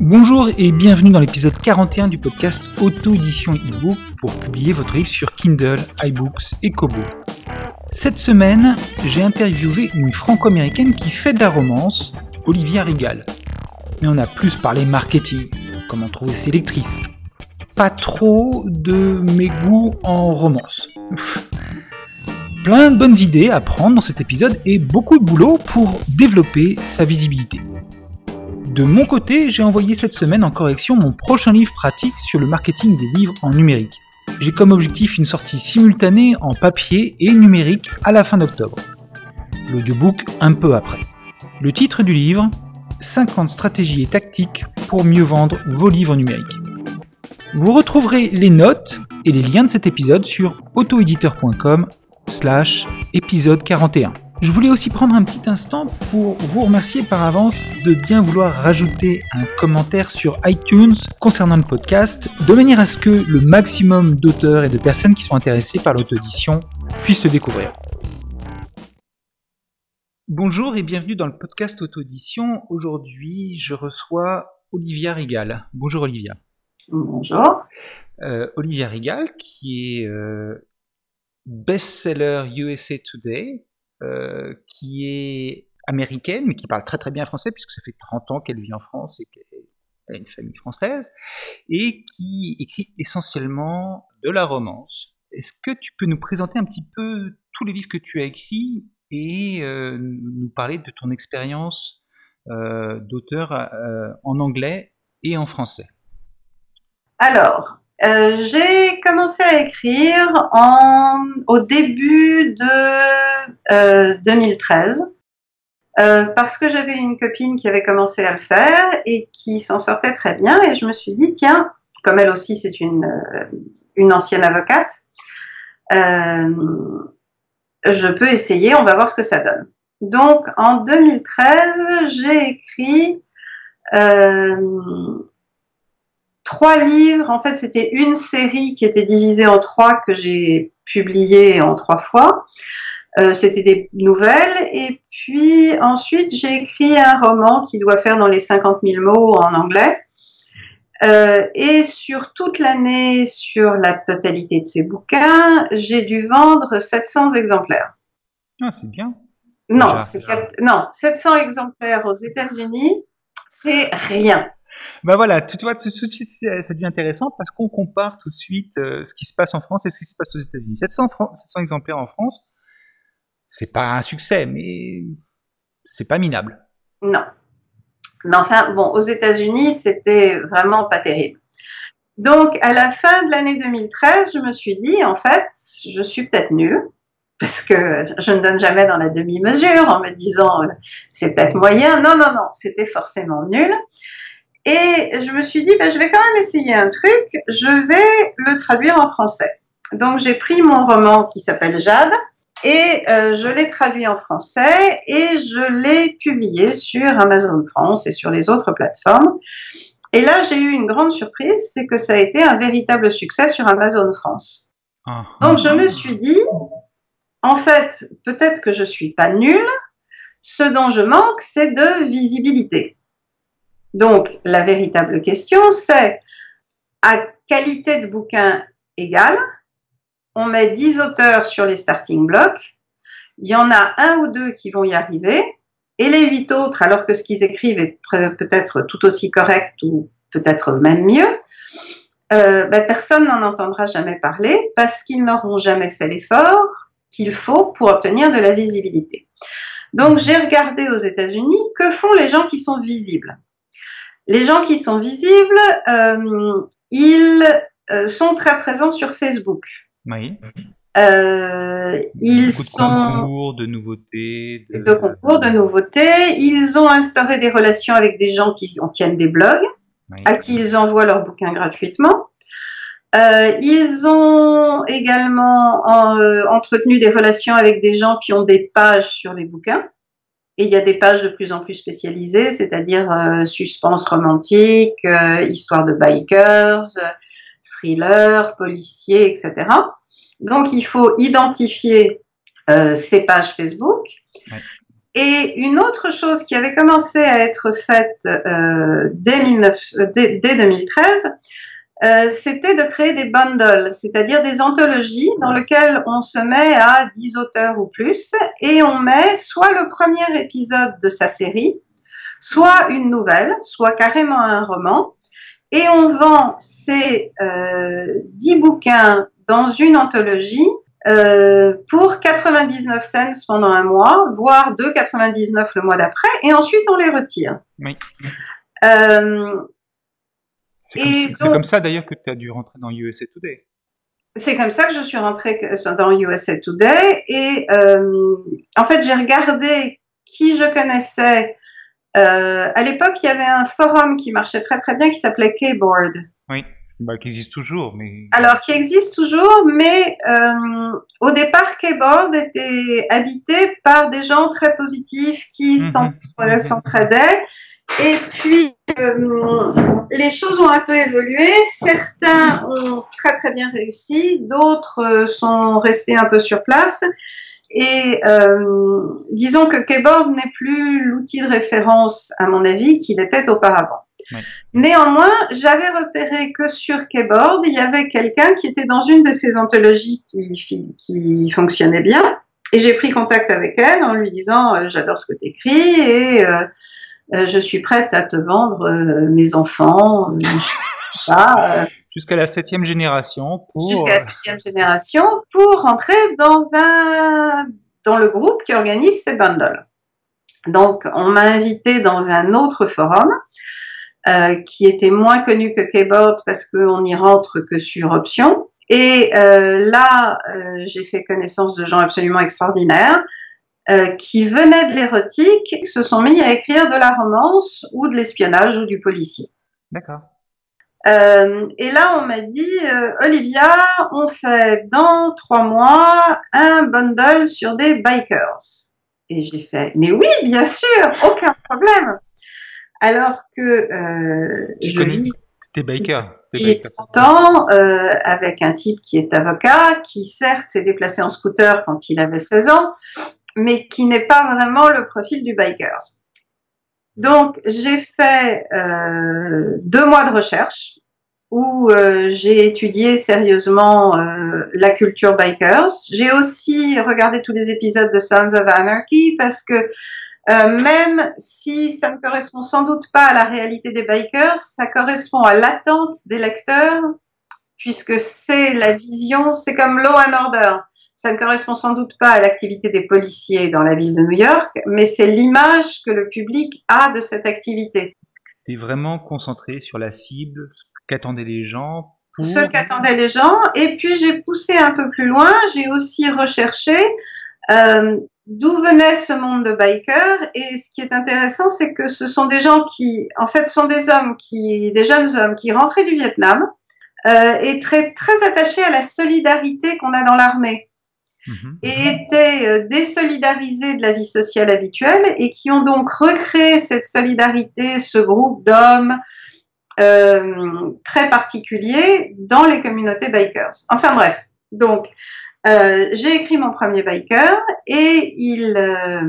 Bonjour et bienvenue dans l'épisode 41 du podcast Auto-édition e-book pour publier votre livre sur Kindle, iBooks et Kobo. Cette semaine, j'ai interviewé une franco-américaine qui fait de la romance, Olivia Rigal. Mais on a plus parlé marketing, comment trouver ses lectrices. Pas trop de mes goûts en romance. Plein de bonnes idées à prendre dans cet épisode et beaucoup de boulot pour développer sa visibilité. De mon côté, j'ai envoyé cette semaine en correction mon prochain livre pratique sur le marketing des livres en numérique. J'ai comme objectif une sortie simultanée en papier et numérique à la fin d'octobre. L'audiobook un peu après. Le titre du livre 50 stratégies et tactiques pour mieux vendre vos livres numériques. Vous retrouverez les notes et les liens de cet épisode sur autoéditeur.com slash épisode 41. Je voulais aussi prendre un petit instant pour vous remercier par avance de bien vouloir rajouter un commentaire sur iTunes concernant le podcast, de manière à ce que le maximum d'auteurs et de personnes qui sont intéressées par l'auto-édition puissent le découvrir. Bonjour et bienvenue dans le podcast auto-édition. Aujourd'hui, je reçois Olivia Rigal. Bonjour Olivia. Bonjour. Euh, Olivia Rigal, qui est euh, best-seller USA Today, euh, qui est américaine, mais qui parle très très bien français, puisque ça fait 30 ans qu'elle vit en France et qu'elle a une famille française, et qui écrit essentiellement de la romance. Est-ce que tu peux nous présenter un petit peu tous les livres que tu as écrits et euh, nous parler de ton expérience euh, d'auteur en anglais et en français. Alors, euh, j'ai commencé à écrire en, au début de 2013 euh, euh, parce que j'avais une copine qui avait commencé à le faire et qui s'en sortait très bien et je me suis dit tiens, comme elle aussi c'est une, une ancienne avocate, je peux essayer, on va voir ce que ça donne. Donc en 2013, j'ai écrit trois livres. En fait, c'était une série qui était divisée en trois que j'ai publiée en trois fois. Euh, c'était des nouvelles. Et puis ensuite, j'ai écrit un roman qui doit faire dans les 50 000 mots en anglais. Euh, et sur toute l'année, sur la totalité de ces bouquins, j'ai dû vendre 700 exemplaires. Ah, c'est bien. Non, non, 700 exemplaires aux États-Unis, c'est rien. Bah voilà, tu vois, tout, de suite, ça devient intéressant parce qu'on compare tout de suite euh, ce qui se passe en France et ce qui se passe aux États-Unis. 700, 700 exemplaires en France, c'est pas un succès, mais c'est pas minable. Non. Mais enfin, bon, aux États-Unis, c'était vraiment pas terrible. Donc, à la fin de l'année 2013, je me suis dit, en fait, je suis peut-être nulle, parce que je ne donne jamais dans la demi-mesure en me disant, euh, c'est peut-être moyen. Non, non, non, c'était forcément nul. Et je me suis dit, ben, je vais quand même essayer un truc, je vais le traduire en français. Donc j'ai pris mon roman qui s'appelle Jade et euh, je l'ai traduit en français et je l'ai publié sur Amazon France et sur les autres plateformes. Et là, j'ai eu une grande surprise, c'est que ça a été un véritable succès sur Amazon France. Ah. Donc je me suis dit, en fait, peut-être que je suis pas nulle. Ce dont je manque, c'est de visibilité. Donc, la véritable question, c'est à qualité de bouquin égale, on met 10 auteurs sur les starting blocks, il y en a un ou deux qui vont y arriver, et les huit autres, alors que ce qu'ils écrivent est peut-être tout aussi correct ou peut-être même mieux, euh, ben, personne n'en entendra jamais parler parce qu'ils n'auront jamais fait l'effort qu'il faut pour obtenir de la visibilité. Donc j'ai regardé aux États-Unis que font les gens qui sont visibles? Les gens qui sont visibles, euh, ils euh, sont très présents sur Facebook. Oui. Euh, ils Beaucoup de sont concours, de nouveautés. De... concours, de nouveautés. Ils ont instauré des relations avec des gens qui en tiennent des blogs, à qui ils envoient leurs bouquins gratuitement. Euh, ils ont également en, euh, entretenu des relations avec des gens qui ont des pages sur les bouquins. Et il y a des pages de plus en plus spécialisées, c'est-à-dire suspense romantique, histoire de bikers, thriller, policier, etc. Donc il faut identifier euh, ces pages Facebook. Ouais. Et une autre chose qui avait commencé à être faite euh, dès, 19, dès, dès 2013, euh, c'était de créer des bundles, c'est-à-dire des anthologies dans lesquelles on se met à 10 auteurs ou plus et on met soit le premier épisode de sa série, soit une nouvelle, soit carrément un roman, et on vend ces euh, 10 bouquins dans une anthologie euh, pour 99 cents pendant un mois, voire 2,99 le mois d'après, et ensuite on les retire. Oui. Euh, C'est comme, donc- ça d'ailleurs que tu as dû rentrer dans USA Today. C'est comme ça que je suis rentrée dans USA Today et euh, en fait j'ai regardé qui je connaissais. Euh, à l'époque, il y avait un forum qui marchait très très bien qui s'appelait Keyboard. Oui. Bah, qui existe toujours, mais. Alors qui existe toujours, mais euh, au départ, Keyboard était habité par des gens très positifs qui Mhm. s'entraidaient. Et puis euh, les choses ont un peu évolué. Certains ont très très bien réussi, d'autres sont restés un peu sur place. Et euh, disons que Keyboard n'est plus l'outil de référence, à mon avis, qu'il était auparavant. Néanmoins, j'avais repéré que sur Keyboard, il y avait quelqu'un qui était dans une de ces anthologies qui, qui fonctionnait bien. Et j'ai pris contact avec elle en lui disant euh, J'adore ce que tu écris et euh, je suis prête à te vendre mes enfants, mon chat, Jusqu'à la septième génération pour. jusqu'à la septième génération pour rentrer dans un dans le groupe qui organise ces bundles. Donc, on m'a invité dans un autre forum euh, qui était moins connu que Keyboard parce qu'on n'y rentre que sur option. Et euh, là, euh, j'ai fait connaissance de gens absolument extraordinaires euh, qui venaient de l'érotique, se sont mis à écrire de la romance ou de l'espionnage ou du policier. D'accord. Euh, et là, on m'a dit, euh, Olivia, on fait dans trois mois un bundle sur des bikers. Et j'ai fait, mais oui, bien sûr, aucun problème. Alors que euh, Tu je connais vis T'es biker. T'es depuis biker. 30 ans euh, avec un type qui est avocat, qui certes s'est déplacé en scooter quand il avait 16 ans, mais qui n'est pas vraiment le profil du biker. Donc j'ai fait euh, deux mois de recherche où euh, j'ai étudié sérieusement euh, la culture bikers. J'ai aussi regardé tous les épisodes de Sons of Anarchy parce que euh, même si ça ne correspond sans doute pas à la réalité des bikers, ça correspond à l'attente des lecteurs, puisque c'est la vision, c'est comme Law and Order. Ça ne correspond sans doute pas à l'activité des policiers dans la ville de New York, mais c'est l'image que le public a de cette activité. T'es vraiment concentré sur la cible, ce qu'attendaient les gens pour. Ce qu'attendaient les gens. Et puis j'ai poussé un peu plus loin, j'ai aussi recherché euh, d'où venait ce monde de bikers. Et ce qui est intéressant, c'est que ce sont des gens qui, en fait, sont des hommes qui, des jeunes hommes qui rentraient du Vietnam euh, et très très attachés à la solidarité qu'on a dans l'armée Et étaient euh, désolidarisés de la vie sociale habituelle et qui ont donc recréé cette solidarité, ce groupe d'hommes euh, très particulier dans les communautés bikers. Enfin bref, donc euh, j'ai écrit mon premier biker et il, a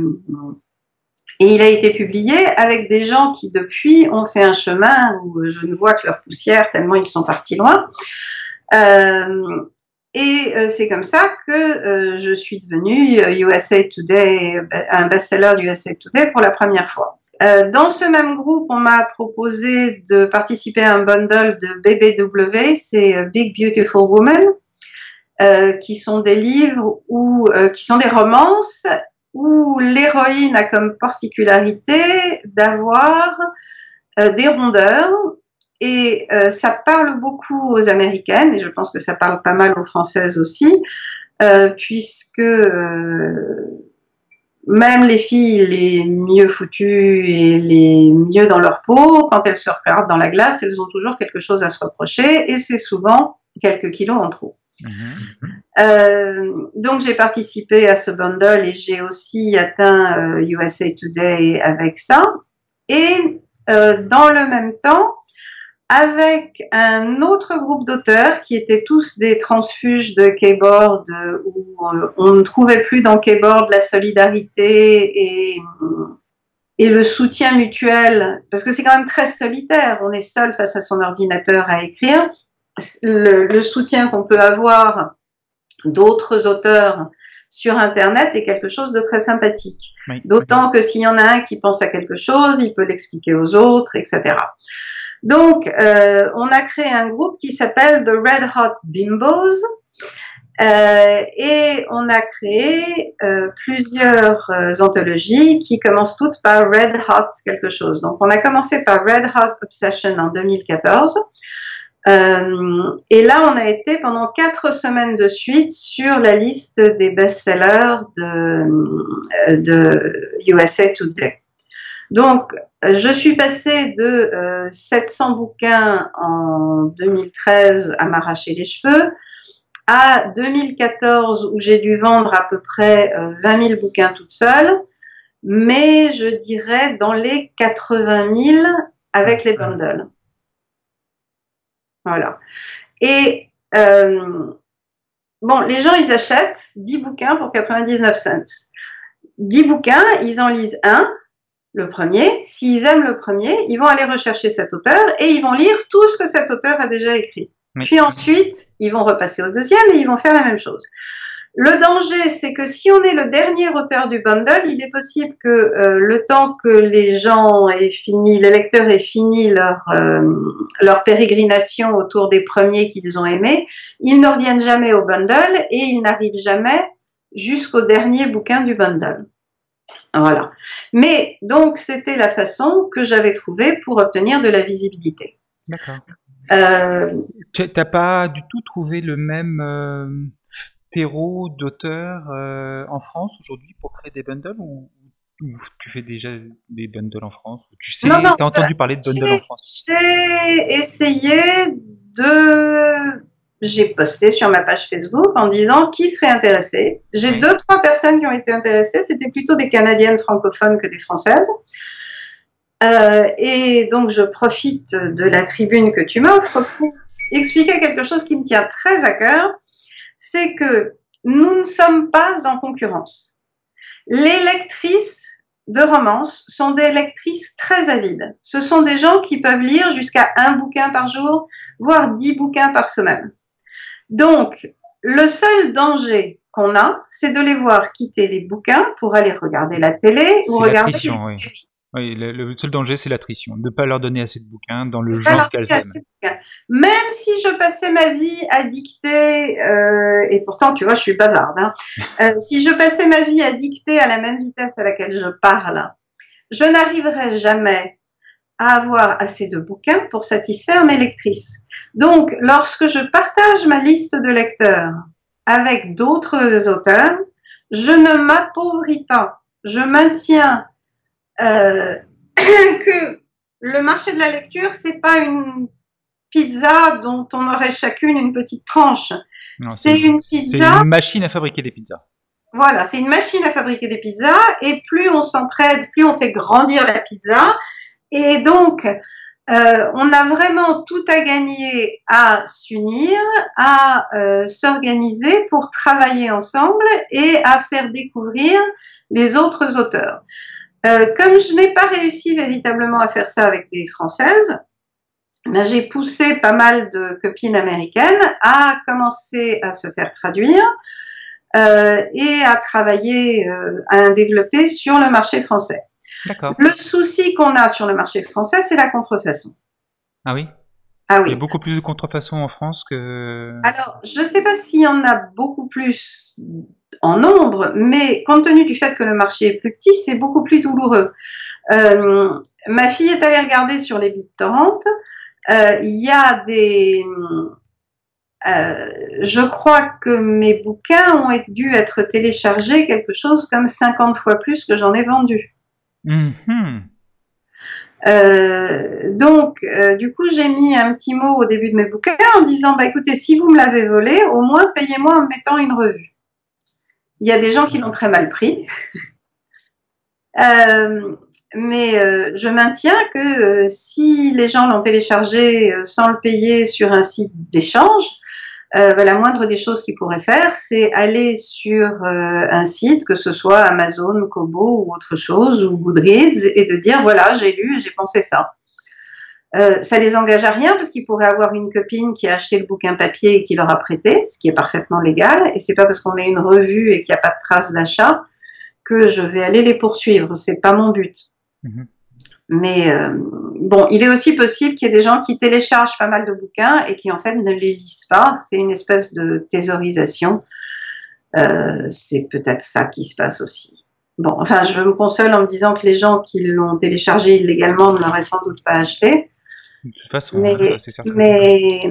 été publié avec des gens qui depuis ont fait un chemin où je ne vois que leur poussière tellement ils sont partis loin. Et euh, c'est comme ça que euh, je suis devenue euh, USA Today, un best-seller du USA Today pour la première fois. Euh, dans ce même groupe, on m'a proposé de participer à un bundle de BBW, c'est euh, Big Beautiful Woman, euh, qui sont des livres ou euh, qui sont des romances où l'héroïne a comme particularité d'avoir euh, des rondeurs et euh, ça parle beaucoup aux américaines et je pense que ça parle pas mal aux françaises aussi, euh, puisque euh, même les filles les mieux foutues et les mieux dans leur peau, quand elles se regardent dans la glace, elles ont toujours quelque chose à se reprocher et c'est souvent quelques kilos en trop. Mhm. donc j'ai participé à ce bundle et j'ai aussi atteint USA Today avec ça. Et dans le même temps, avec un autre groupe d'auteurs qui étaient tous des transfuges de keyboard où on ne trouvait plus dans keyboard la solidarité et, et le soutien mutuel, parce que c'est quand même très solitaire, on est seul face à son ordinateur à écrire. Le, le soutien qu'on peut avoir d'autres auteurs sur Internet est quelque chose de très sympathique. D'autant que s'il y en a un qui pense à quelque chose, il peut l'expliquer aux autres, etc. Donc, euh, on a créé un groupe qui s'appelle The Red Hot Bimbos. Euh, et on a créé euh, plusieurs anthologies qui commencent toutes par Red Hot quelque chose. Donc on a commencé par Red Hot Obsession en 2014. et là, on a été pendant quatre semaines de suite sur la liste des best-sellers de, de USA Today. Donc, euh, je suis passée de 700 euh, bouquins en 2013 à m'arracher les cheveux à 2014 où j'ai dû vendre à peu près 20 euh, 000 bouquins toute seule, mais je dirais dans les 80 000 avec les bundles. Voilà. Et bon, les gens, ils achètent 10 bouquins pour 99 cents. 10 bouquins, ils en lisent un, le premier. S'ils aiment le premier, ils vont aller rechercher cet auteur et ils vont lire tout ce que cet auteur a déjà écrit. Puis ensuite, ils vont repasser au deuxième et ils vont faire la même chose. Le danger, c'est que si on est le dernier auteur du bundle, il est possible que euh, le temps que les gens aient fini, les lecteurs aient fini leur, euh, leur pérégrination autour des premiers qu'ils ont aimés, ils ne reviennent jamais au bundle et ils n'arrivent jamais jusqu'au dernier bouquin du bundle. Voilà. Mais donc, c'était la façon que j'avais trouvée pour obtenir de la visibilité. D'accord. Euh, tu n'as pas du tout trouvé le même euh, terreau d'auteur euh, en France aujourd'hui pour créer des bundles ou, tu fais déjà des bundles en France Tu sais, tu as entendu parler de bundles en France? J'ai essayé de j'ai posté sur ma page Facebook en disant qui serait intéressé. J'ai deux, trois personnes qui ont été intéressées. C'était plutôt des Canadiennes francophones que des Françaises. Euh, et donc, je profite de la tribune que tu m'offres pour expliquer quelque chose qui me tient très à cœur. C'est que nous ne sommes pas en concurrence. Les lectrices de romance sont des lectrices très avides. Ce sont des gens qui peuvent lire jusqu'à un bouquin par jour, voire dix bouquins par semaine. Donc, le seul danger qu'on a, c'est de les voir quitter les bouquins pour aller regarder la télé ou regarder les oui. Oui, le, seul danger, c'est l'attrition, de ne pas leur donner assez de bouquins dans le genre qu'elles aiment. Même si je passais ma vie à dicter, euh, et pourtant, tu vois, je suis bavarde, hein, euh, si je passais ma vie à dicter à la même vitesse à laquelle je parle, je n'arriverais jamais à avoir assez de bouquins pour satisfaire mes lectrices. Donc, lorsque je partage ma liste de lecteurs avec d'autres auteurs, je ne m'appauvris pas. Je maintiens euh, que le marché de la lecture, c'est pas une pizza dont on aurait chacune une petite tranche. C'est une pizza. une machine à fabriquer des pizzas. Voilà, c'est une machine à fabriquer des pizzas et plus on s'entraide, plus on fait grandir la pizza et donc, euh, on a vraiment tout à gagner à s'unir, à euh, s'organiser pour travailler ensemble et à faire découvrir les autres auteurs. Euh, comme je n'ai pas réussi véritablement à faire ça avec les françaises, ben, j'ai poussé pas mal de copines américaines à commencer à se faire traduire et à travailler, à développer sur le marché français. Le souci qu'on a sur le marché français, c'est la contrefaçon. Ah oui? Ah oui. Il y a beaucoup plus de contrefaçon en France que. Alors, je ne sais pas s'il y en a beaucoup plus en nombre, mais compte tenu du fait que le marché est plus petit, c'est beaucoup plus douloureux. Euh, ma fille est allée regarder sur les BitTorrent. Euh, il y a des. Euh, je crois que mes bouquins ont dû être téléchargés quelque chose comme 50 fois plus que j'en ai vendu. Mhm. Euh, donc, euh, du coup, j'ai mis un petit mot au début de mes bouquins en disant, bah écoutez, si vous me l'avez volé, au moins payez-moi en me mettant une revue. Il y a des gens qui l'ont très mal pris. euh, mais je maintiens que si les gens l'ont téléchargé sans le payer sur un site d'échange, bah, la moindre des choses qu'ils pourraient faire, c'est aller sur un site, que ce soit Amazon, Kobo ou autre chose, ou Goodreads, et de dire voilà, j'ai lu j'ai pensé ça. Euh, ça les engage à rien parce qu'ils pourraient avoir une copine qui a acheté le bouquin papier et qui leur a prêté, ce qui est parfaitement légal. Et c'est pas parce qu'on met une revue et qu'il n'y a pas de trace d'achat que je vais aller les poursuivre. C'est pas mon but. Mmh. Mais euh, bon, il est aussi possible qu'il y ait des gens qui téléchargent pas mal de bouquins et qui en fait ne les lisent pas. C'est une espèce de thésaurisation. Euh, c'est peut-être ça qui se passe aussi. Bon, enfin, je me console en me disant que les gens qui l'ont téléchargé illégalement ne l'auraient sans doute pas acheté. De toute façon, mais, c'est certain. Mais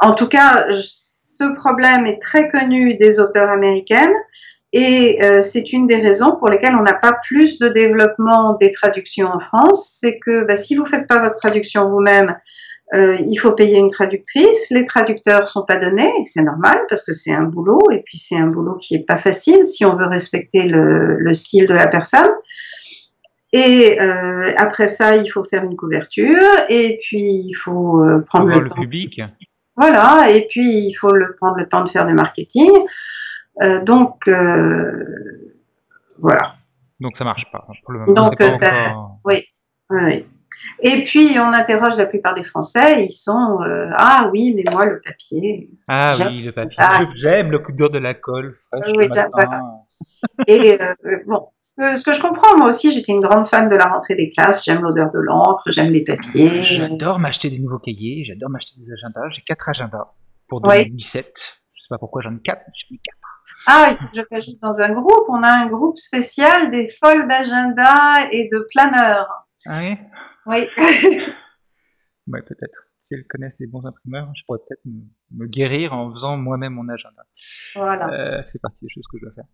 en tout cas, ce problème est très connu des auteurs américaines. Et euh, c'est une des raisons pour lesquelles on n'a pas plus de développement des traductions en France. C'est que bah, si vous faites pas votre traduction vous-même, euh, il faut payer une traductrice. Les traducteurs sont pas donnés, c'est normal parce que c'est un boulot et puis c'est un boulot qui est pas facile si on veut respecter le, le style de la personne. Et euh, après ça, il faut faire une couverture et puis il faut euh, prendre le, le temps. public. Voilà, et puis il faut le, prendre le temps de faire du marketing. Euh, donc, euh, voilà. Donc ça marche pas. Pour le moment, Donc, pas ça- encore- Oui, oui, oui. Et puis, on interroge la plupart des Français, ils sont euh, Ah oui, mais moi, le papier. Ah oui, le papier. Ah. J'aime le coup d'or de la colle fraîche Oui, matin. Et euh, bon, ce que, ce que je comprends, moi aussi, j'étais une grande fan de la rentrée des classes. J'aime l'odeur de l'encre, j'aime les papiers. J'adore m'acheter des nouveaux cahiers, j'adore m'acheter des agendas. J'ai quatre agendas pour Oui. 2017. Je sais pas pourquoi j'en ai quatre, mais j'en ai quatre. Ah, il faut que je t'ajoute dans un groupe. On a un groupe spécial des folles d'agenda et de planeurs. Ah oui? Oui. Peut-être. Si elles connaissent des bons imprimeurs, je pourrais peut-être me, me guérir en faisant moi-même mon agenda. voilà. Euh, ça fait partie des choses que je dois faire.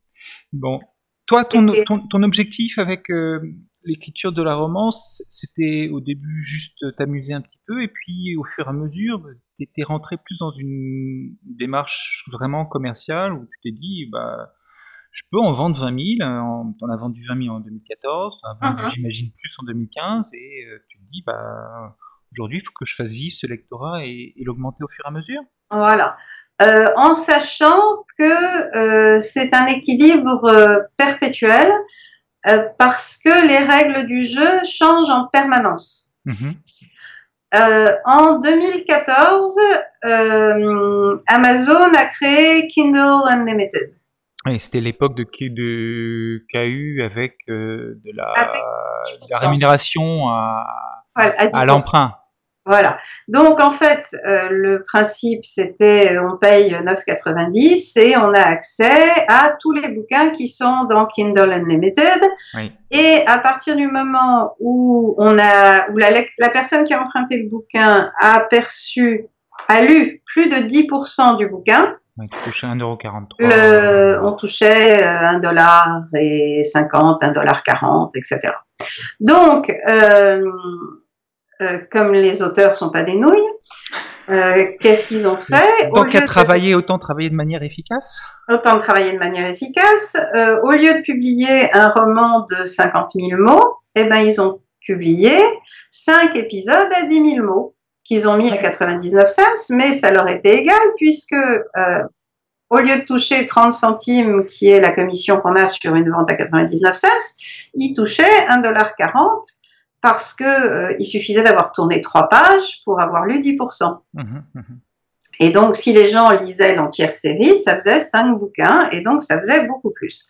Bon, toi, ton, Et- ton, ton objectif avec euh, l'écriture de la romance, c'était au début juste t'amuser un petit peu, et puis au fur et à mesure, t'étais rentré plus dans une démarche vraiment commerciale où tu t'es dit, bah, je peux en vendre 20 000. En, t'en as vendu 20 000 en 2014, t'en as vendu, Mhm. j'imagine, plus en 2015, et euh, tu te dis, bah, aujourd'hui, il faut que je fasse vivre ce lectorat et, et l'augmenter au fur et à mesure. Voilà. Euh, en sachant que euh, c'est un équilibre euh, perpétuel euh, parce que les règles du jeu changent en permanence. Mhm. Euh, en 2014, euh, Amazon a créé Kindle Unlimited. Et c'était l'époque de, KU avec euh, de, la, Avec de la rémunération à, Voilà, à à 10%. l'emprunt. Voilà. Donc en fait, euh, le principe c'était euh, on paye 9,90 et on a accès à tous les bouquins qui sont dans Kindle Unlimited. Oui. Et à partir du moment où on a où la, personne qui a emprunté le bouquin a perçu a lu plus de 10% du bouquin, Ouais, tu touchais 1,43€. le, on touchait euh, un dollar et 50, un dollar 40, etc. Donc, euh, euh, comme les auteurs sont pas des nouilles, euh, qu'est-ce qu'ils ont fait? Tant qu'à de- travailler, autant travailler de manière efficace? Autant de travailler de manière efficace. Euh, au lieu de publier un roman de 50 000 mots, eh ben, ils ont publié cinq épisodes à 10 000 mots qu'ils ont mis à 99 cents, mais ça leur était égal puisque au lieu de toucher 30 centimes, qui est la commission qu'on a sur une vente à 99 cents, ils touchaient 1,40$ parce que euh, il suffisait d'avoir tourné trois pages pour avoir lu 10%. Mhm, mhm. Et donc, si les gens lisaient l'entière série, ça faisait cinq bouquins, et donc ça faisait beaucoup plus.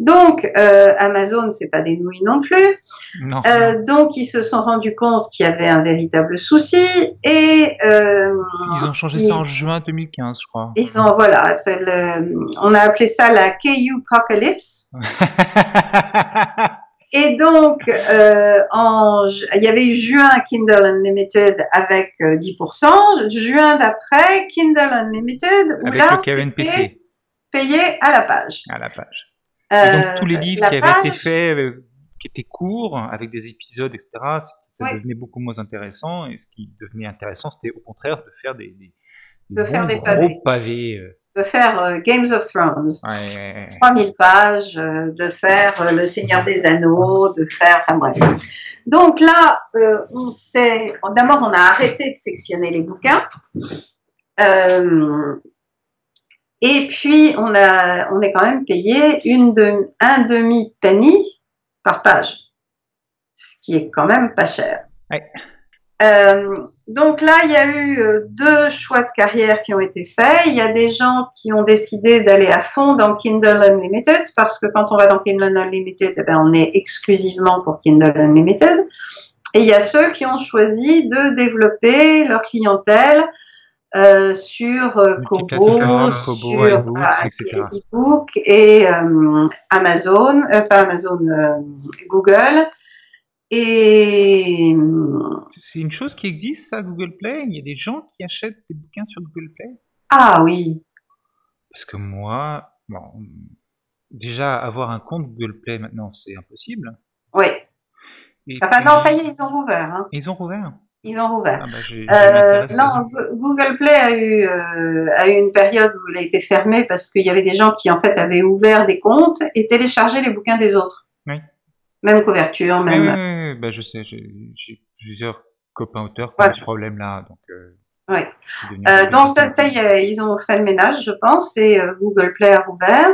Donc, euh, Amazon, c'est pas des nouilles non plus. Non. Euh, donc, ils se sont rendus compte qu'il y avait un véritable souci, et euh, Ils ont changé ils- ça en juin 2015, je crois. ils ont voilà, le- on a appelé ça la KU Apocalypse. Et donc, euh, en, il y avait eu juin Kindle Unlimited avec euh, 10%, juin d'après Kindle Unlimited où Avec là c'était PC payé à la page. à la page. Et donc Euh, tous les livres qui avaient été faits euh, qui étaient courts, avec des épisodes, etc., ça devenait beaucoup moins intéressant. Et ce qui devenait intéressant, c'était au contraire de faire des, des, De faire des gros pavés. pavés. De faire euh, Games of Thrones, Ouais, ouais, ouais. 3000 pages, euh, de faire euh, Le Seigneur des Anneaux, de faire. Enfin bref. Donc là, euh, on s'est. D'abord, on a arrêté de sectionner les bouquins. Euh, et puis, on, a, on est quand même payé une de, un demi-penny par page, ce qui est quand même pas cher. Ouais. Euh, donc là, il y a eu euh, deux choix de carrière qui ont été faits. Il y a des gens qui ont décidé d'aller à fond dans Kindle Unlimited parce que quand on va dans Kindle Unlimited, eh ben, on est exclusivement pour Kindle Unlimited. Et il y a ceux qui ont choisi de développer leur clientèle euh, sur euh, Kobo, sur iBooks, euh, etc. iBook et euh, Amazon, euh, pas Amazon, Google. Et C'est une chose qui existe, ça, Google Play? Il y a des gens qui achètent des bouquins sur Google Play? Ah oui, Parce que moi, bon, déjà, avoir un compte Google Play maintenant, c'est impossible. oui. Et Enfin puis- non, ça y est, ils ont rouvert. Hein. Ils ont rouvert? Ils ont rouvert. ah bah, je, je Euh, non, Google Play a eu, euh, a eu une période où il a été fermé parce qu'il y avait des gens qui en fait avaient ouvert des comptes et téléchargé les bouquins des autres. Oui. Même couverture, même. oui, oui, oui, bah, je sais, j'ai plusieurs copains auteurs qui Voilà. ont ce problème-là. Donc, euh, Ouais. Euh, donc ça, système. ça y est, ils ont fait le ménage, je pense, et euh, Google Play a rouvert.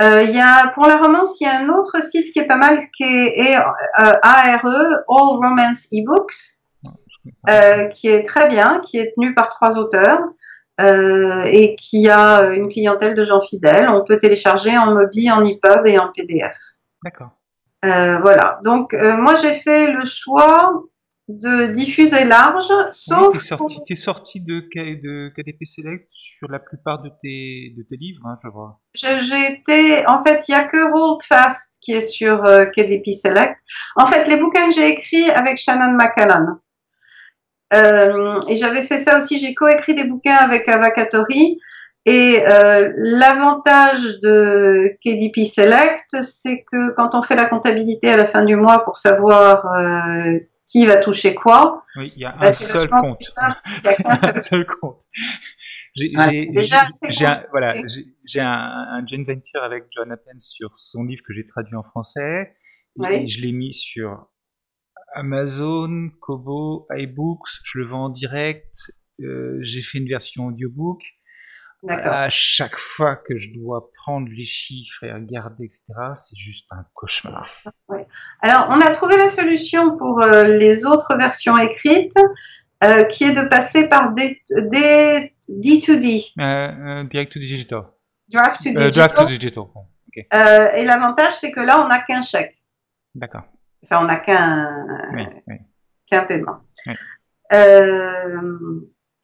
Euh, Il y a, pour la romance, il y a un autre site qui est pas mal, qui est, est, euh, ARE, All Romance Ebooks, euh, qui est très bien, qui est tenu par trois auteurs euh, et qui a une clientèle de gens fidèles. On peut télécharger en Mobi, en EPUB et en PDF. D'accord. Euh, voilà. Donc euh, moi j'ai fait le choix de diffuser large, Oui, sauf t'es sorti, t'es sorti de, KDP Select sur la plupart de tes, de tes livres, hein, je vois. J'ai été, en fait, il y a que Hold Fast qui est sur euh, KDP Select. En fait, les bouquins que j'ai écrits avec Shannon McCallan. Et j'avais fait ça aussi, j'ai coécrit des bouquins avec Avakatori. Et euh, l'avantage de KDP Select, c'est que quand on fait la comptabilité à la fin du mois pour savoir euh, qui va toucher quoi, Oui, il y a bah, un seul compte. simple. Il y a un seul compte. J'ai Voilà, un, voilà, un, un joint venture avec Jonathan sur son livre que j'ai traduit en français. Oui. et je l'ai mis sur Amazon, Kobo, iBooks. Je le vends en direct. euh, j'ai fait une version audiobook. À chaque fois que je dois prendre les chiffres et regarder, etc., c'est juste un cauchemar. Alors, on a trouvé la solution pour euh, les autres versions écrites, euh, qui est de passer par des, des D2D, Euh, direct to digital. Draft to Digital. draft to digital. Bon, ok, et l'avantage, c'est que là, on n'a qu'un chèque. d'accord. Enfin, on n'a qu'un Oui, paiement. Oui.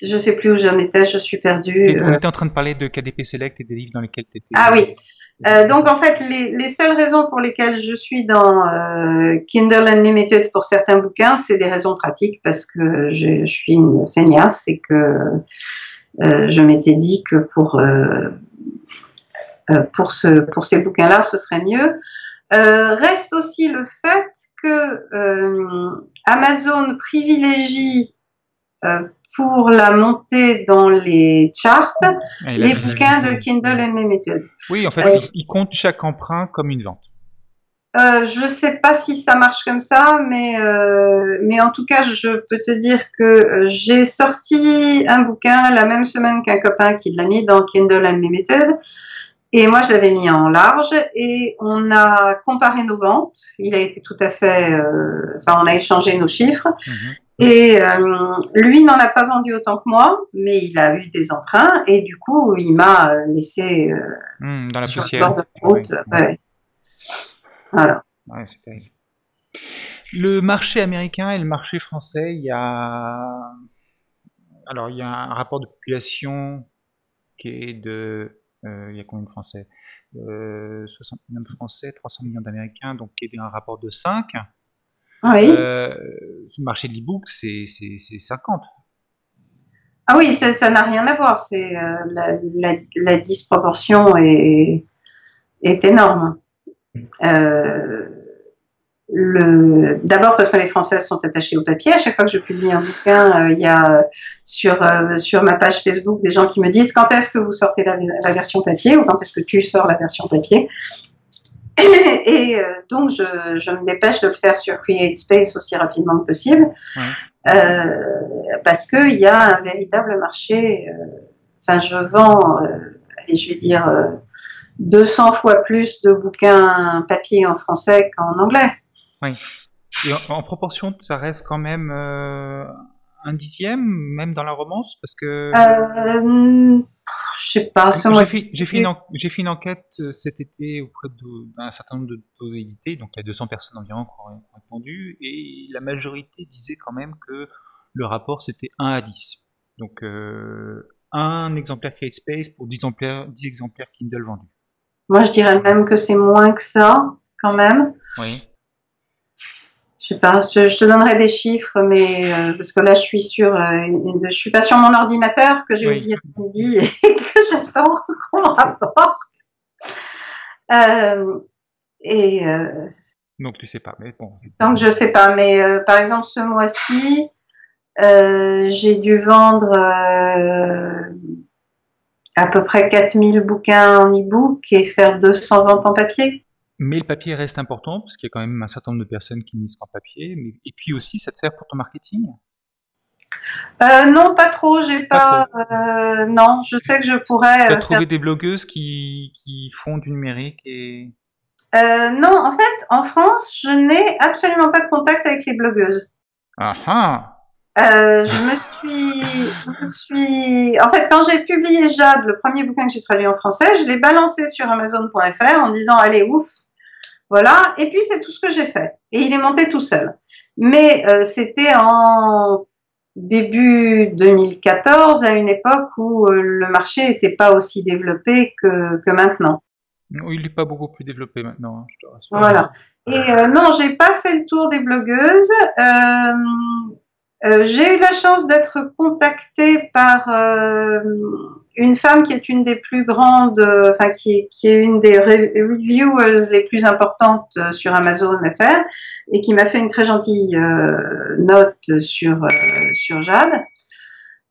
Euh, je sais plus où j'en étais, je suis perdue. Et On Euh, était en train de parler de KDP Select et des livres dans lesquels tu étais. Ah oui. Euh, donc en fait, les, les seules raisons pour lesquelles je suis dans euh, Kindle Unlimited pour certains bouquins, c'est des raisons pratiques parce que je, je suis une feignasse et que euh, je m'étais dit que pour euh, euh, pour ce pour ces bouquins-là, ce serait mieux. Euh, reste aussi le fait que euh, Amazon privilégie euh, pour la montée dans les charts la les bouquins de. Kindle Unlimited. Oui, en fait, il, il compte chaque emprunt comme une vente. Euh, je sais pas si ça marche comme ça, mais euh, mais en tout cas, je peux te dire que j'ai sorti un bouquin la même semaine qu'un copain qui l'a mis dans Kindle Unlimited. Et moi, je l'avais mis en large et on a comparé nos ventes. Il a été tout à fait, euh, enfin, on a échangé nos chiffres. Mhm. Et euh, lui n'en a pas vendu autant que moi, mais il a eu des emprunts et du coup, il m'a euh, laissé euh, Hmm, dans la sur le bord de la route. Ouais. Voilà. Le marché américain et le marché français, il y a alors il y a un rapport de population qui est de euh, il y a combien de Français? Euh, 60 millions de Français, 300 millions d'Américains, donc qui est un rapport de 5. Oui. Euh, le marché de l'e-book, c'est c'est- c'est 50. Ah oui, ça n'a rien à voir. C'est euh, la, la, la disproportion est, est énorme. Euh, le d'abord parce que les Françaises sont attachées au papier. À chaque fois que je publie un bouquin, euh, il y a sur euh, sur ma page Facebook des gens qui me disent quand est-ce que vous sortez la, la version papier? ou quand est-ce que tu sors la version papier? Et, euh, donc je, je, me dépêche de le faire sur Create Space aussi rapidement que possible ouais. parce qu'il y a un véritable marché. Enfin, je vends, et je vais dire 200 fois plus de bouquins papier en français qu'en anglais. Oui. Et en, proportion, ça reste quand même euh, un dixième, même dans la romance, parce que. Je sais pas. J'ai fait, fait, une, j'ai fait une enquête euh, cet été auprès d'un certain nombre d'autorités, donc il y a 200 personnes environ qui ont répondu, et la majorité disait quand même que le rapport c'était 1 à 10. Donc euh, un exemplaire Create Space pour 10 exemplaires, 10 exemplaires Kindle vendus. Moi je dirais même que c'est moins que ça, quand même. Oui. Je sais pas, je, je, te donnerai des chiffres, mais euh, parce que là, je suis sur, euh, je suis pas sur mon ordinateur que j'ai oui. oublié midi et qu'on rapporte. Euh, et euh, donc tu sais pas, mais bon. Donc je sais pas, mais euh, par exemple ce mois-ci, j'ai dû vendre à peu près 4000 bouquins en e-book et faire 200 ventes en papier. Mais le papier reste important parce qu'il y a quand même un certain nombre de personnes qui lisent en papier. Mais... Et puis aussi, ça te sert pour ton marketing euh, Non, pas trop. J'ai pas. pas trop. Euh, non, je sais que je pourrais. Tu as trouvé faire... des blogueuses qui, qui font du numérique et. Euh, non, en fait, en France, je n'ai absolument pas de contact avec les blogueuses. Ah ah euh, je me suis, je me suis, en fait, quand j'ai publié Jade, le premier bouquin que j'ai traduit en français, je l'ai balancé sur Amazon.fr en disant, allez, ouf, voilà. Et puis c'est tout ce que j'ai fait. Et il est monté tout seul. Mais euh, c'était en début 2014, à une époque où euh, le marché n'était pas aussi développé que, que maintenant. Oui, il n'est pas beaucoup plus développé maintenant, hein, je te rassure. Voilà. Et euh, non, j'ai pas fait le tour des blogueuses. Euh, j'ai eu la chance d'être contactée par euh, une femme qui est une des plus grandes, euh, enfin qui, qui, est une des reviewers les plus importantes euh, sur Amazon FR et qui m'a fait une très gentille euh, note sur sur Jade.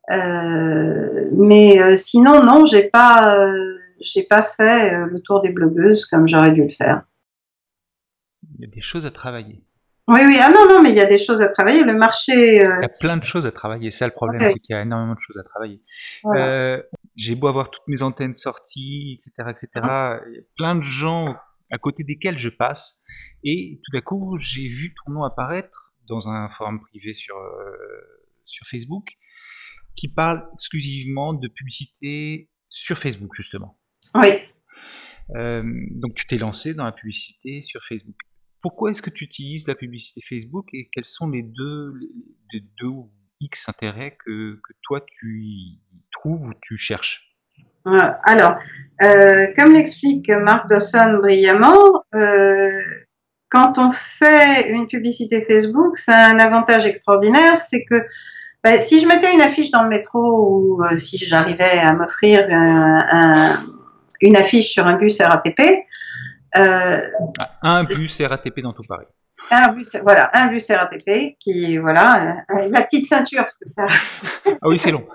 mais sinon non, j'ai pas j'ai pas fait le tour des blogueuses comme j'aurais dû le faire. Il y a des choses à travailler. Oui, oui, ah non, non, mais il y a des choses à travailler. Le marché. Euh... Il y a plein de choses à travailler. C'est ça le problème, okay. c'est qu'il y a énormément de choses à travailler. Voilà. Euh, j'ai beau avoir toutes mes antennes sorties, etc., etc. Ah. Il y a plein de gens à côté desquels je passe, et tout d'un coup, j'ai vu ton nom apparaître dans un forum privé sur euh, sur Facebook, qui parle exclusivement de publicité sur Facebook, justement. Oui. Euh, donc, tu t'es lancé dans la publicité sur Facebook pourquoi est-ce que tu utilises la publicité Facebook et quels sont les deux, les deux X intérêts que, que toi tu y trouves ou tu cherches? Alors, euh, comme l'explique Marc Dawson brillamment, euh, quand on fait une publicité Facebook, c'est un avantage extraordinaire, c'est que bah, si je mettais une affiche dans le métro ou euh, si j'arrivais à m'offrir un, un, une affiche sur un bus RATP, euh, un bus RATP dans tout Paris. Un bus, voilà, un bus RATP qui, voilà, euh, la petite ceinture, parce que ça. ah oui, c'est long.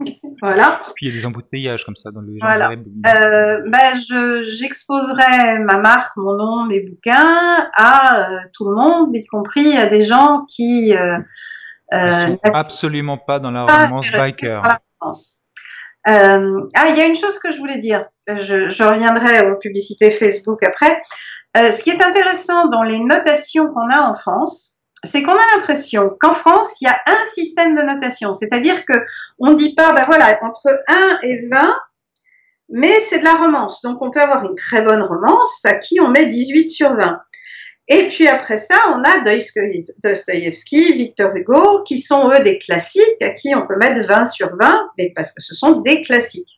voilà. Puis il y a des embouteillages comme ça dans le. Voilà. Euh, ben, je, j'exposerai ma marque, mon nom, mes bouquins à euh, tout le monde, y compris à des gens qui. Euh, sont absolument pas dans la romance biker. La romance. Ah, il y a une chose que je voulais dire. Je, je reviendrai aux publicités Facebook après. Euh, ce qui est intéressant dans les notations qu'on a en France, c'est qu'on a l'impression qu'en France, il y a un système de notation. C'est-à-dire que on dit pas, ben voilà, entre 1 et 20, mais c'est de la romance. Donc on peut avoir une très bonne romance à qui on met 18 sur 20. Et puis après ça, on a Dostoïevski, Victor Hugo, qui sont eux des classiques à qui on peut mettre 20 sur 20, mais parce que ce sont des classiques.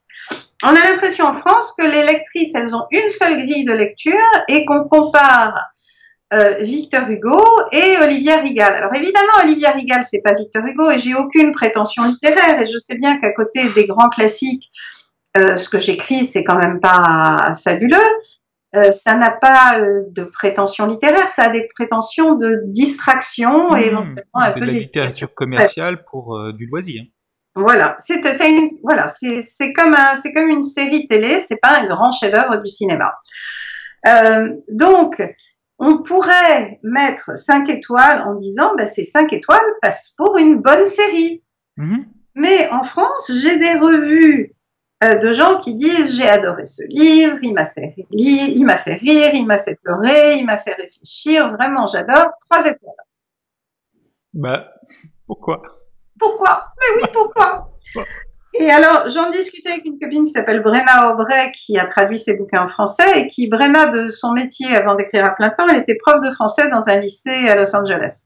On a l'impression en France que les lectrices, elles ont une seule grille de lecture et qu'on compare euh, Victor Hugo et Olivia Rigal. Alors évidemment, Olivia Rigal, c'est pas Victor Hugo et j'ai aucune prétention littéraire et je sais bien qu'à côté des grands classiques, euh, ce que j'écris, c'est quand même pas fabuleux. euh, ça n'a pas de prétention littéraire, ça a des prétentions de distraction et Mmh, éventuellement un c'est peu de la littérature commerciale pour du loisir. Voilà, c'est voilà, c'est comme un, c'est comme une série télé, c'est pas un grand chef-d'œuvre du cinéma. Euh, donc, on pourrait mettre 5 étoiles en disant, bah, c'est 5 étoiles parce pour une bonne série. Mhm. Mais en France, j'ai des revues euh, de gens qui disent j'ai adoré ce livre, il m'a fait rire, il m'a fait rire, il m'a fait pleurer, il m'a fait réfléchir, vraiment j'adore. Trois étoiles. Bah, pourquoi? Pourquoi? Mais oui, pourquoi? Et alors, j'en discutais avec une copine qui s'appelle Brenna Aubray, qui a traduit ses bouquins en français, et qui, Brenna, de son métier avant d'écrire à plein temps, elle était prof de français dans un lycée à Los Angeles.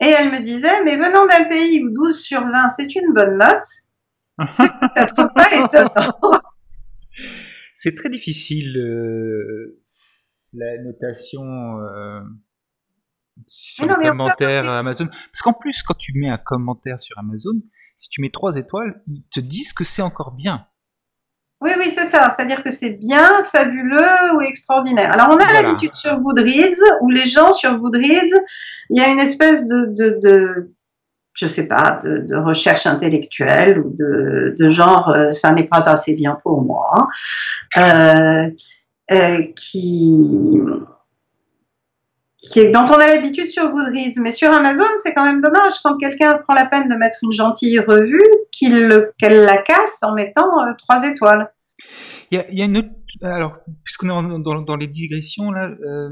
Et elle me disait, mais venant d'un pays où 12 sur 20, c'est une bonne note, c'est peut-être pas étonnant. C'est très difficile euh, la notation euh, sur non, les commentaires Amazon. Parce qu'en plus, quand tu mets un commentaire sur Amazon, si tu mets trois étoiles, ils te disent que c'est encore bien. Oui, oui, c'est ça. C'est-à-dire que c'est bien, fabuleux ou extraordinaire. Alors, on a Voilà. l'habitude sur Goodreads, où les gens sur Goodreads, il y a une espèce de, de, de je sais pas, de, de recherche intellectuelle ou de, de genre, euh, ça n'est pas assez bien pour moi, euh, euh, qui, qui est, dont on a l'habitude sur Goodreads. Mais sur Amazon, c'est quand même dommage quand quelqu'un prend la peine de mettre une gentille revue, qu'elle la casse en mettant euh, trois étoiles. Il y a, une autre. Alors, puisqu'on est dans, les digressions, là, euh,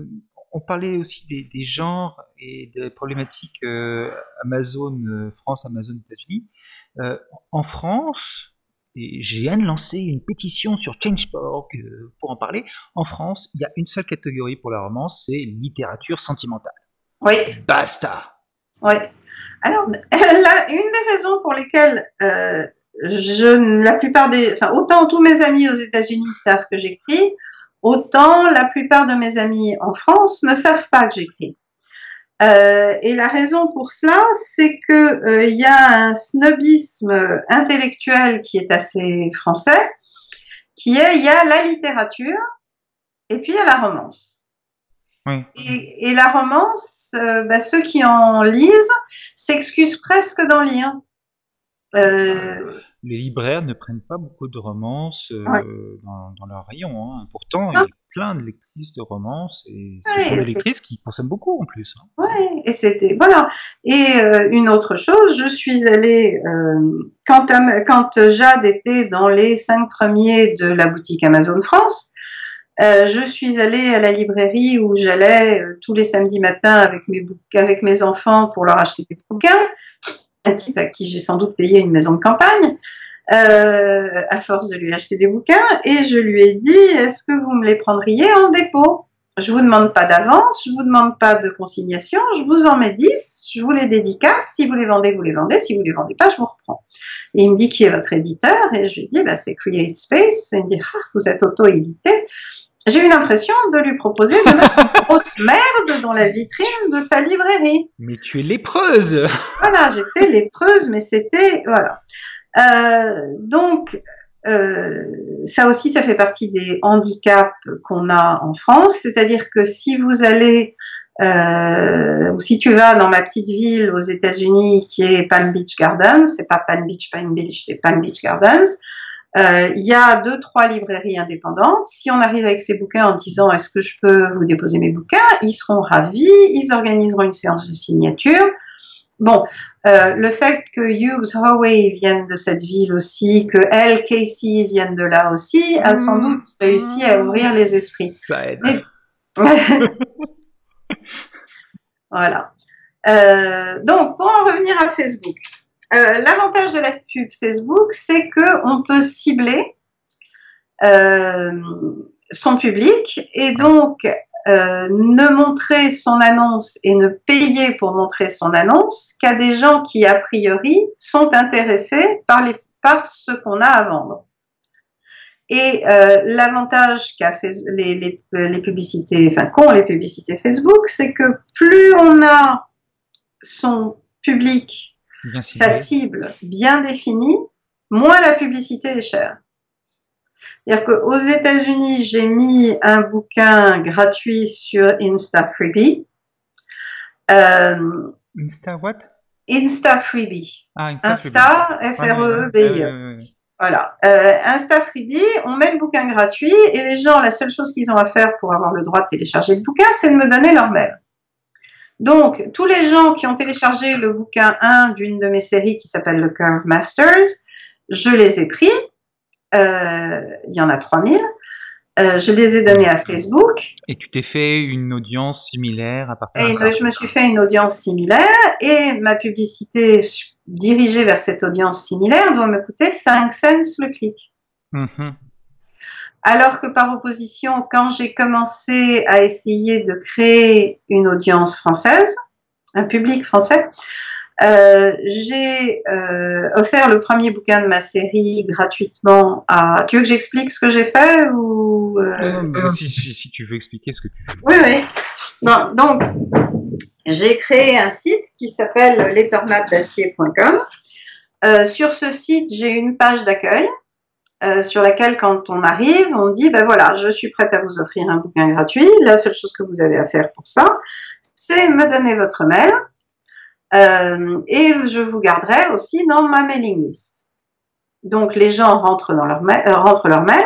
on parlait aussi des, genres et des problématiques euh, Amazon France, Amazon États-Unis. En France, et je viens de lancer une pétition sur Change.org euh, pour en parler. En France, il y a une seule catégorie pour la romance, c'est littérature sentimentale. Oui, Basta. oui. Alors, là, une des raisons pour lesquelles euh, je, la plupart des, enfin, autant tous mes amis aux États-Unis savent que j'écris, autant la plupart de mes amis en France ne savent pas que j'écris. Euh, et la raison pour cela, c'est que euh, il y a un snobisme intellectuel qui est assez français, qui est il y a la littérature et puis il y a la romance. Oui. Et, et la romance, euh, bah, ceux qui en lisent s'excusent presque d'en lire. Les libraires ne prennent pas beaucoup de romances euh, Ouais. dans, dans leur rayon. hein. Pourtant, il Ah. y a plein de lectrices de romances et ce Ouais, sont des lectrices qui consomment beaucoup en plus. hein. Ouais, et c'était voilà. Et euh, une autre chose, je suis allée euh, quand Jade était dans les cinq premiers de la boutique Amazon France. euh, je suis allée à la librairie où j'allais euh, tous les samedis matins avec mes avec mes enfants pour leur acheter des bouquins. Un type à qui j'ai sans doute payé une maison de campagne. euh, à force de lui acheter des bouquins, et je lui ai dit Est-ce que vous me les prendriez en dépôt? Je vous demande pas d'avance, je vous demande pas de consignation, je vous en mets 10, je vous les dédicace, si vous les vendez, vous les vendez, si vous les vendez pas, je vous reprends. Et il me dit qui est votre éditeur, et je lui dis bah, c'est Create Space, et il me dit ah, vous êtes auto-édité. J'ai eu l'impression de lui proposer de mettre une grosse merde dans la vitrine de sa librairie. Mais tu es lépreuse Voilà, j'étais lépreuse, mais c'était voilà. Euh, donc euh, ça aussi, ça fait partie des handicaps qu'on a en France, c'est-à-dire que si vous allez euh, ou si tu vas dans ma petite ville aux États-Unis qui est Palm Beach Gardens, c'est pas Palm Beach, Palm Beach, c'est Palm Beach Gardens. Euh, Il y a deux, trois librairies indépendantes. Si on arrive avec ces bouquins en disant est-ce que je peux vous déposer mes bouquins, ils seront ravis, ils organiseront une séance de signature. Bon, euh, le fait que Hughes Howey vienne de cette ville aussi, que elle, Casey, vienne de là aussi, a sans doute réussi à ouvrir les esprits. Ça aide. Mais- voilà. Euh, donc, pour en revenir à Facebook, euh, l'avantage de la pub Facebook, c'est que on peut cibler euh, son public et donc euh, ne montrer son annonce et ne payer pour montrer son annonce qu'à des gens qui, a priori, sont intéressés par, ce qu'on a à vendre. Et l'avantage les publicités, enfin qu'ont les publicités Facebook, c'est que plus on a son public, Bien sa cible bien définie, moins la publicité est chère. C'est-à-dire qu'aux États-Unis, j'ai mis un bouquin gratuit sur Insta Freebie. Euh, Insta what? Insta Freebie. Ah, Insta, Insta F-R-E-B-I-E. Voilà. Euh, Insta Freebie, on met le bouquin gratuit et les gens, la seule chose qu'ils ont à faire pour avoir le droit de télécharger le bouquin, c'est de me donner leur mail. Donc, tous les gens qui ont téléchargé le bouquin 1 d'une de mes séries qui s'appelle le Curve Masters, je les ai pris. Euh, il y en a 3000. Euh, je les ai donnés à Facebook. Et tu t'es fait une audience similaire à partir de ça Je me suis fait une audience similaire et ma publicité dirigée vers cette audience similaire doit me coûter 5 cents le clic. Mm-hmm. Alors que par opposition, quand j'ai commencé à essayer de créer une audience française, un public français, euh, j'ai euh, offert le premier bouquin de ma série gratuitement à. Tu veux que j'explique ce que j'ai fait ou euh, si, tu veux expliquer ce que tu fais. Oui, oui. Bon, donc, j'ai créé un site qui s'appelle lestornadesdacier.com. sur ce site, j'ai une page d'accueil sur laquelle, quand on arrive, on dit ben voilà, je suis prête à vous offrir un bouquin gratuit. La seule chose que vous avez à faire pour ça, c'est me donner votre mail. Euh, et je vous garderai aussi dans ma mailing list. Donc les gens rentrent dans leur mail, euh, rentrent leur mail.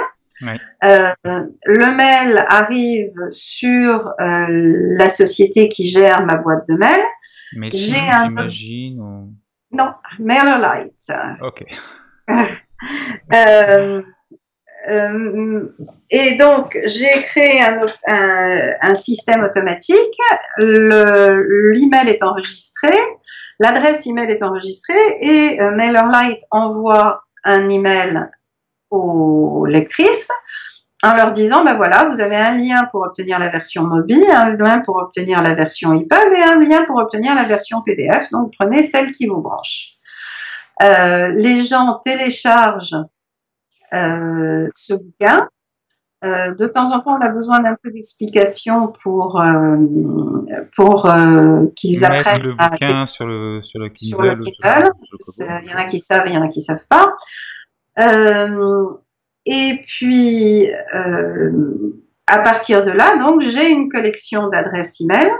Euh, le mail arrive sur la société qui gère ma boîte de mail. J'ai un j'imagine. Non, MailerLite. Ok. et donc, j'ai créé un, système automatique. L'email est enregistré. L'adresse email est enregistrée et euh, MailerLite envoie un email aux lectrices en leur disant, ben voilà, vous avez un lien pour obtenir la version mobile, un lien pour obtenir la version EPUB et un lien pour obtenir la version PDF. Donc prenez celle qui vous branche. Euh, les gens téléchargent euh, ce bouquin euh, de temps en temps, on a besoin d'un peu d'explication pour, pour qu'ils apprennent le bouquin sur le, sur le Kindle. Sur le Kindle. il y en a qui savent, il y en a qui savent pas. et puis, à partir de là, donc, j'ai une collection d'adresses email.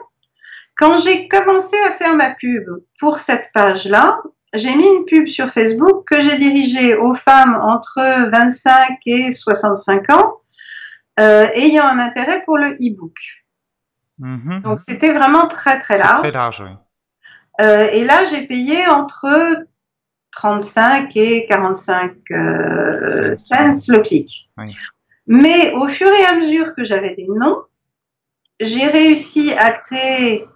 Quand j'ai commencé à faire ma pub pour cette page-là, j'ai mis une pub sur Facebook que j'ai dirigée aux femmes entre 25 et 65 ans euh, ayant un intérêt pour le e-book. Mhm. Donc c'était vraiment très très large. Très large, oui. Euh, et là, j'ai payé entre 35 et 45 euh, cents le clic. Mais au fur et à mesure que j'avais des noms, j'ai réussi à créer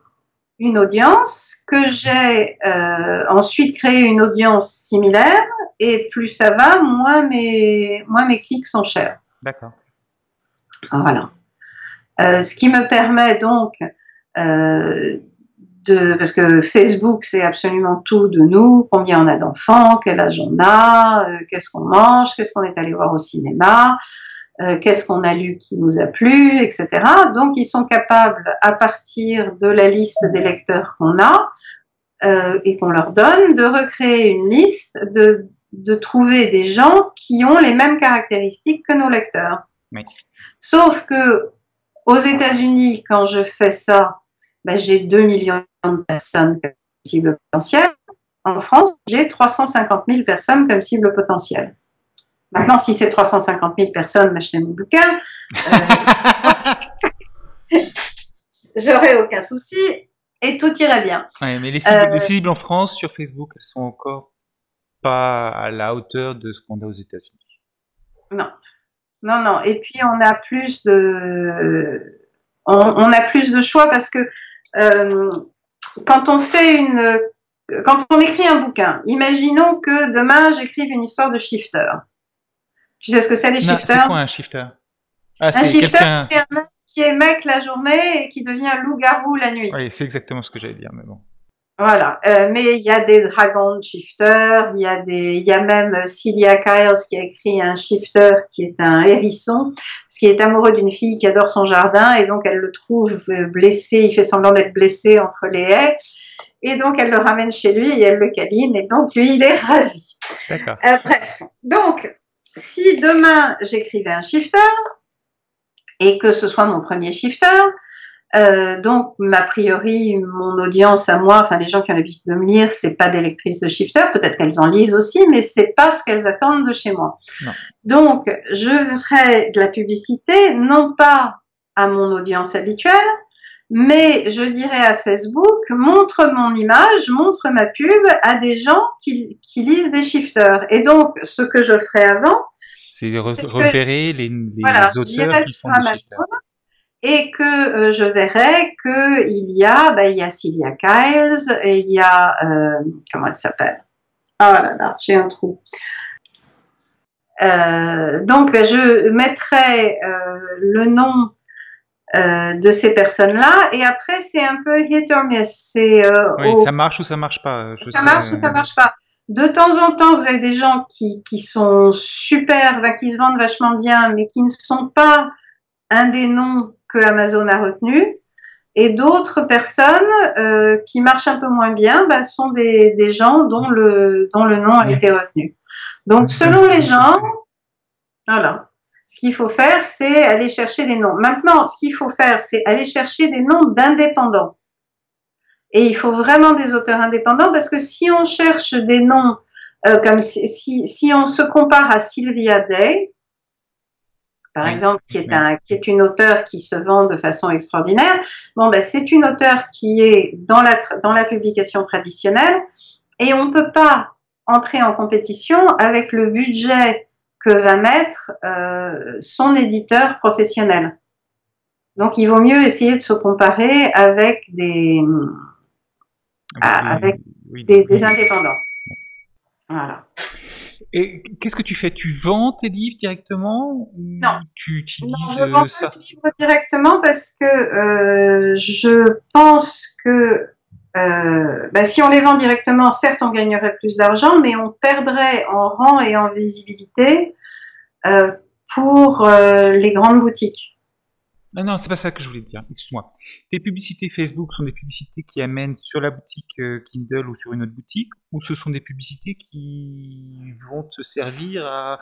une audience, que j'ai euh, ensuite créé une audience similaire, et plus ça va, moins mes, moins mes clics sont chers. D'accord. Voilà. Euh, ce qui me permet donc euh, de, parce que Facebook c'est absolument tout de nous, combien on a d'enfants, quel âge on a, qu'est-ce qu'on mange, qu'est-ce qu'on est allé voir au cinéma, qu'est-ce qu'on a lu qui nous a plu, etc. Donc ils sont capables à partir de la liste des lecteurs qu'on a et qu'on leur donne de recréer une liste, de, de trouver des gens qui ont les mêmes caractéristiques que nos lecteurs. Oui. Sauf que aux États-Unis, quand je fais ça, ben, j'ai 2 millions de personnes comme cible potentielle. En France, j'ai 350 000 personnes comme cible potentielle. Maintenant, si c'est 350 000 personnes m'achetaient mon bouquin, euh, j'aurais aucun souci et tout irait bien. mais les cibles, euh, les cibles, en France sur Facebook, elles sont encore pas à la hauteur de ce qu'on a aux États-Unis. Non, non, non. Et puis on a plus de, on, a plus de choix parce que euh, quand on fait une, quand on écrit un bouquin, imaginons que demain j'écrive une histoire de shifter. Tu sais ce que c'est les shifters C'est quoi un shifter? Ah, Un shifter, c'est un qui est mec la journée et qui devient loup-garou la nuit. Oui, c'est exactement ce que j'allais dire, mais bon. Voilà, euh, mais il y a des dragon shifters, il y a des, il y a même euh, Celia Kyles qui a écrit un shifter qui est un hérisson, parce qu'il est amoureux d'une fille qui adore son jardin et donc elle le trouve euh, blessé, il fait semblant d'être blessé entre les haies et donc elle le ramène chez lui et elle le câline et donc lui il est ravi. D'accord. bref, donc si demain j'écrivais un shifter et que ce soit mon premier shifter, euh, donc, a priori, mon audience à moi, enfin les gens qui ont l'habitude de me lire, c'est pas des lectrices de shifter, peut-être qu'elles en lisent aussi, mais c'est pas ce qu'elles attendent de chez moi. Donc, je ferai de la publicité, non pas à mon audience habituelle, mais je dirais à Facebook, montre mon image, montre ma pub à des gens qui, qui lisent des shifters. Et donc, ce que je ferai avant, c'est repérer les, les auteurs qui font des shifters et que euh, je verrai que il y a, ben, il y a Celia Kyles et il y a euh, comment elle s'appelle? Oh là là, j'ai un trou. Euh, donc je mettrai le nom de ces personnes-là et après c'est un peu hit or miss. C'est oui, ça marche ou ça marche pas. ça marche ou ça marche pas. De temps en temps, vous avez des gens qui, qui sont super, qui se vendent vachement bien, mais qui ne sont pas un des noms que Amazon a retenu. Et d'autres personnes euh, qui marchent un peu moins bien bah, sont des, des, gens dont le, dont le nom a été retenu. Donc, selon les gens, voilà. Ce qu'il faut faire, c'est aller chercher des noms. Maintenant, ce qu'il faut faire, c'est aller chercher des noms d'indépendants. Et il faut vraiment des auteurs indépendants parce que si on cherche des noms euh, comme si, si, si, on se compare à Sylvia Day, par exemple, qui est, un, qui est une auteure qui se vend de façon extraordinaire. Bon, ben, c'est une auteure qui est dans la, dans la publication traditionnelle et on ne peut pas entrer en compétition avec le budget que va mettre euh, son éditeur professionnel. Donc, il vaut mieux essayer de se comparer avec des, avec des, des indépendants. Voilà. Et qu'est-ce que tu fais? Tu vends tes livres directement Non. Tu utilises non, je vends ça? directement parce que euh, je pense que euh, bah, si on les vend directement, certes, on gagnerait plus d'argent, mais on perdrait en rang et en visibilité euh, pour euh, les grandes boutiques. Non, non, c'est pas ça que je voulais dire. Excuse-moi. Tes publicités Facebook sont des publicités qui amènent sur la boutique Kindle ou sur une autre boutique, ou ce sont des publicités qui vont te servir à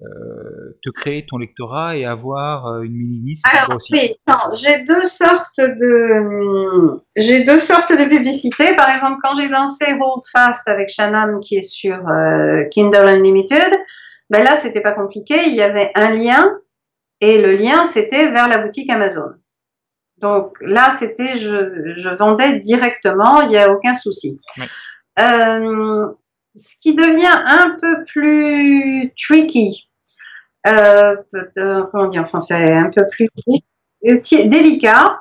te créer ton lectorat et avoir euh, une mini liste Alors, oui, j'ai deux sortes de j'ai deux sortes de publicités. Par exemple, quand j'ai lancé Hold Fast avec Shannon qui est sur Kindle Unlimited, ben là c'était pas compliqué. Il y avait un lien et le lien, c'était vers la boutique Amazon. Donc là, c'était, je, je, vendais directement, il n'y a aucun souci. Euh, ce qui devient un peu plus tricky, euh, comment on dit en français, un peu plus délicat,